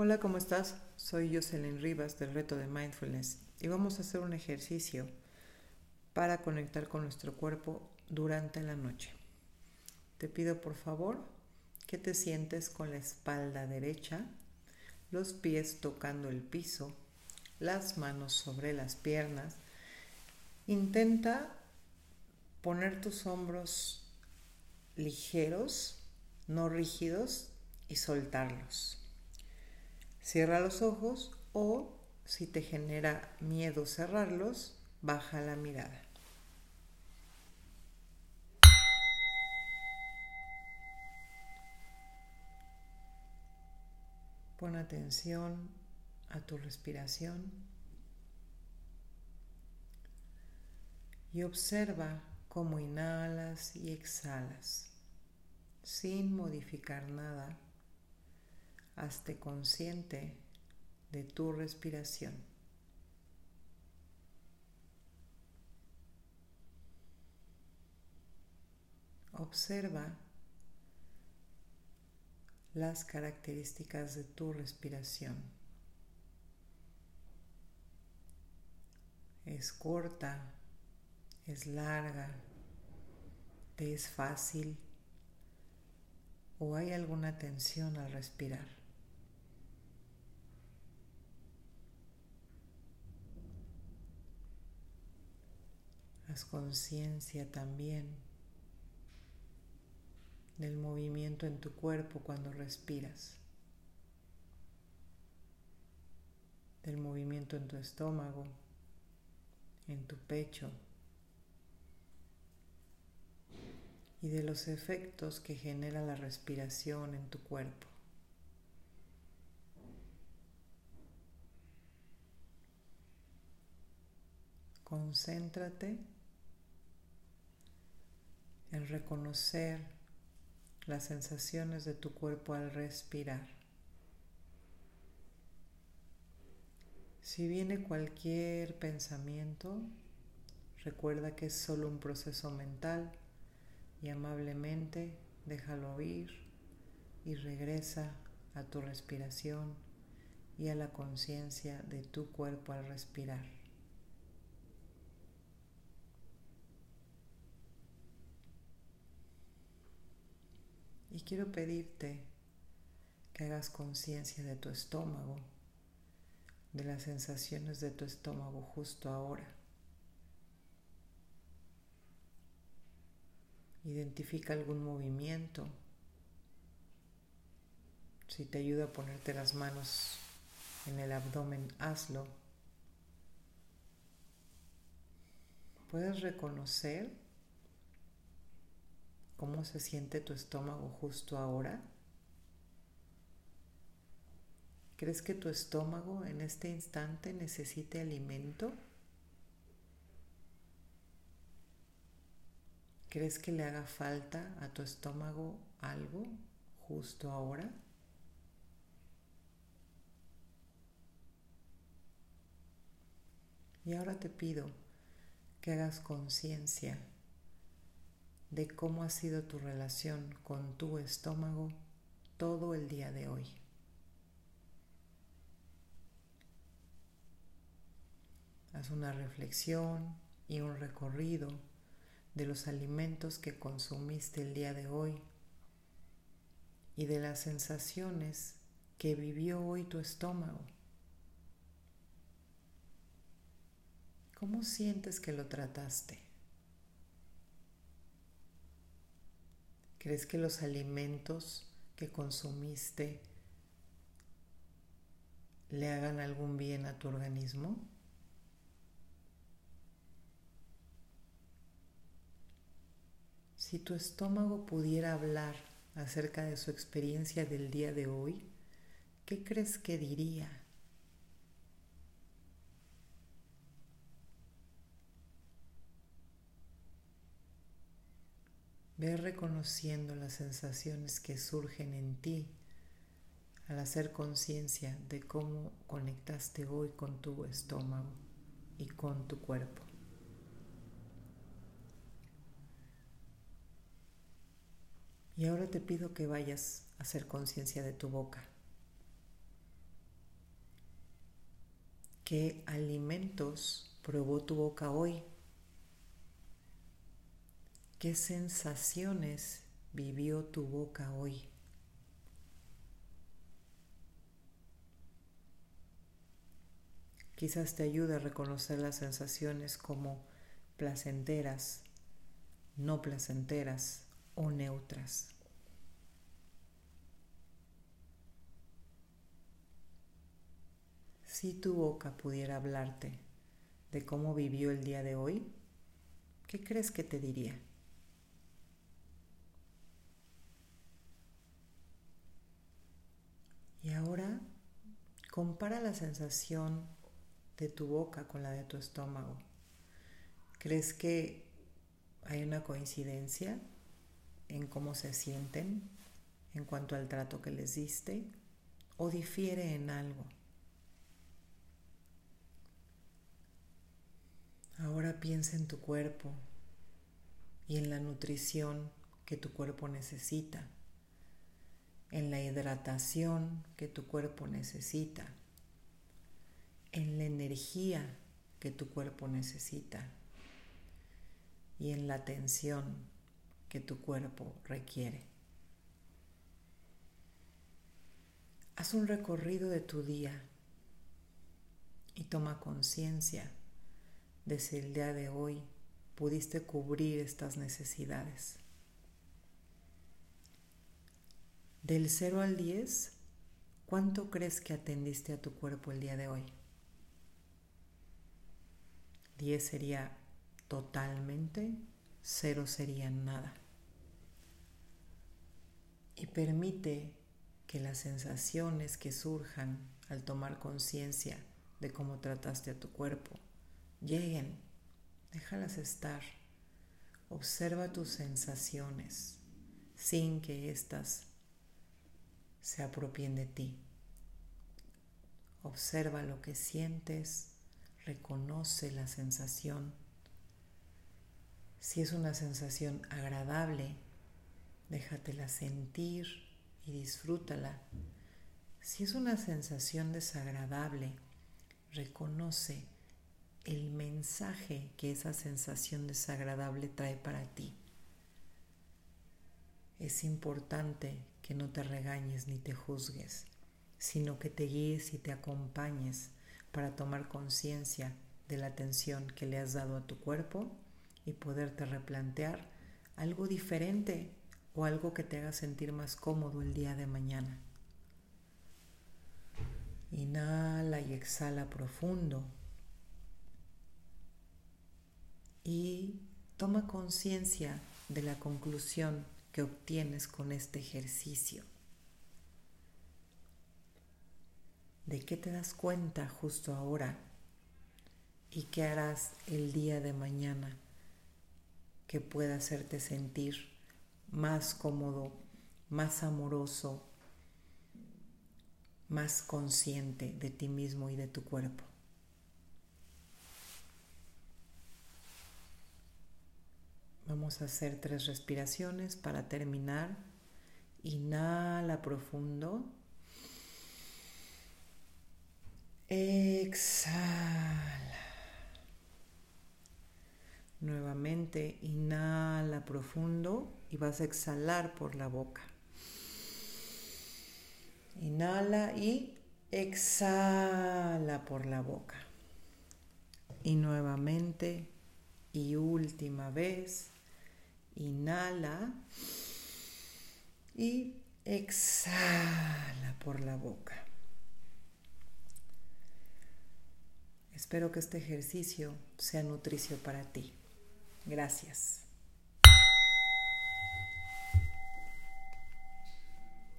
Hola, ¿cómo estás? Soy Jocelyn Rivas del reto de Mindfulness y vamos a hacer un ejercicio para conectar con nuestro cuerpo durante la noche. Te pido por favor que te sientes con la espalda derecha, los pies tocando el piso, las manos sobre las piernas. Intenta poner tus hombros ligeros, no rígidos, y soltarlos. Cierra los ojos o si te genera miedo cerrarlos, baja la mirada. Pon atención a tu respiración y observa cómo inhalas y exhalas sin modificar nada Hazte consciente de tu respiración. Observa las características de tu respiración. Es corta, es larga, te es fácil o hay alguna tensión al respirar. Conciencia también del movimiento en tu cuerpo cuando respiras, del movimiento en tu estómago, en tu pecho y de los efectos que genera la respiración en tu cuerpo. Concéntrate en reconocer las sensaciones de tu cuerpo al respirar. Si viene cualquier pensamiento, recuerda que es solo un proceso mental y amablemente déjalo ir y regresa a tu respiración y a la conciencia de tu cuerpo al respirar. Y quiero pedirte que hagas conciencia de tu estómago, de las sensaciones de tu estómago justo ahora. Identifica algún movimiento. Si te ayuda a ponerte las manos en el abdomen, hazlo. Puedes reconocer ¿Cómo se siente tu estómago justo ahora? ¿Crees que tu estómago en este instante necesite alimento? ¿Crees que le haga falta a tu estómago algo justo ahora? Y ahora te pido que hagas conciencia de cómo ha sido tu relación con tu estómago todo el día de hoy. Haz una reflexión y un recorrido de los alimentos que consumiste el día de hoy y de las sensaciones que vivió hoy tu estómago. ¿Cómo sientes que lo trataste? ¿Crees que los alimentos que consumiste le hagan algún bien a tu organismo? Si tu estómago pudiera hablar acerca de su experiencia del día de hoy, ¿qué crees que diría? Ve reconociendo las sensaciones que surgen en ti al hacer conciencia de cómo conectaste hoy con tu estómago y con tu cuerpo. Y ahora te pido que vayas a hacer conciencia de tu boca. ¿Qué alimentos probó tu boca hoy? ¿Qué sensaciones vivió tu boca hoy? Quizás te ayude a reconocer las sensaciones como placenteras, no placenteras o neutras. Si tu boca pudiera hablarte de cómo vivió el día de hoy, ¿qué crees que te diría? Y ahora compara la sensación de tu boca con la de tu estómago. ¿Crees que hay una coincidencia en cómo se sienten en cuanto al trato que les diste o difiere en algo? Ahora piensa en tu cuerpo y en la nutrición que tu cuerpo necesita, hidratación que tu cuerpo necesita, en la energía que tu cuerpo necesita y en la atención que tu cuerpo requiere. Haz un recorrido de tu día y toma conciencia desde el día de hoy pudiste cubrir estas necesidades. Del 0 al 10, ¿cuánto crees que atendiste a tu cuerpo el día de hoy? 10 sería totalmente, 0 sería nada. Y permite que las sensaciones que surjan al tomar conciencia de cómo trataste a tu cuerpo lleguen, déjalas estar. Observa tus sensaciones sin que éstas se apropien de ti. Observa lo que sientes, reconoce la sensación. Si es una sensación agradable, déjatela sentir y disfrútala. Si es una sensación desagradable, reconoce el mensaje que esa sensación desagradable trae para ti. Es importante que no te regañes ni te juzgues, sino que te guíes y te acompañes para tomar conciencia de la atención que le has dado a tu cuerpo y poderte replantear algo diferente o algo que te haga sentir más cómodo el día de mañana. Inhala y exhala profundo y toma conciencia de la conclusión obtienes con este ejercicio. ¿De qué te das cuenta justo ahora? ¿Y qué harás el día de mañana que pueda hacerte sentir más cómodo, más amoroso, más consciente de ti mismo y de tu cuerpo? Vamos a hacer tres respiraciones para terminar. Inhala profundo. Exhala. Nuevamente inhala profundo y vas a exhalar por la boca. Inhala y exhala por la boca. Y nuevamente y última vez Inhala y exhala por la boca. Espero que este ejercicio sea nutricio para ti. Gracias.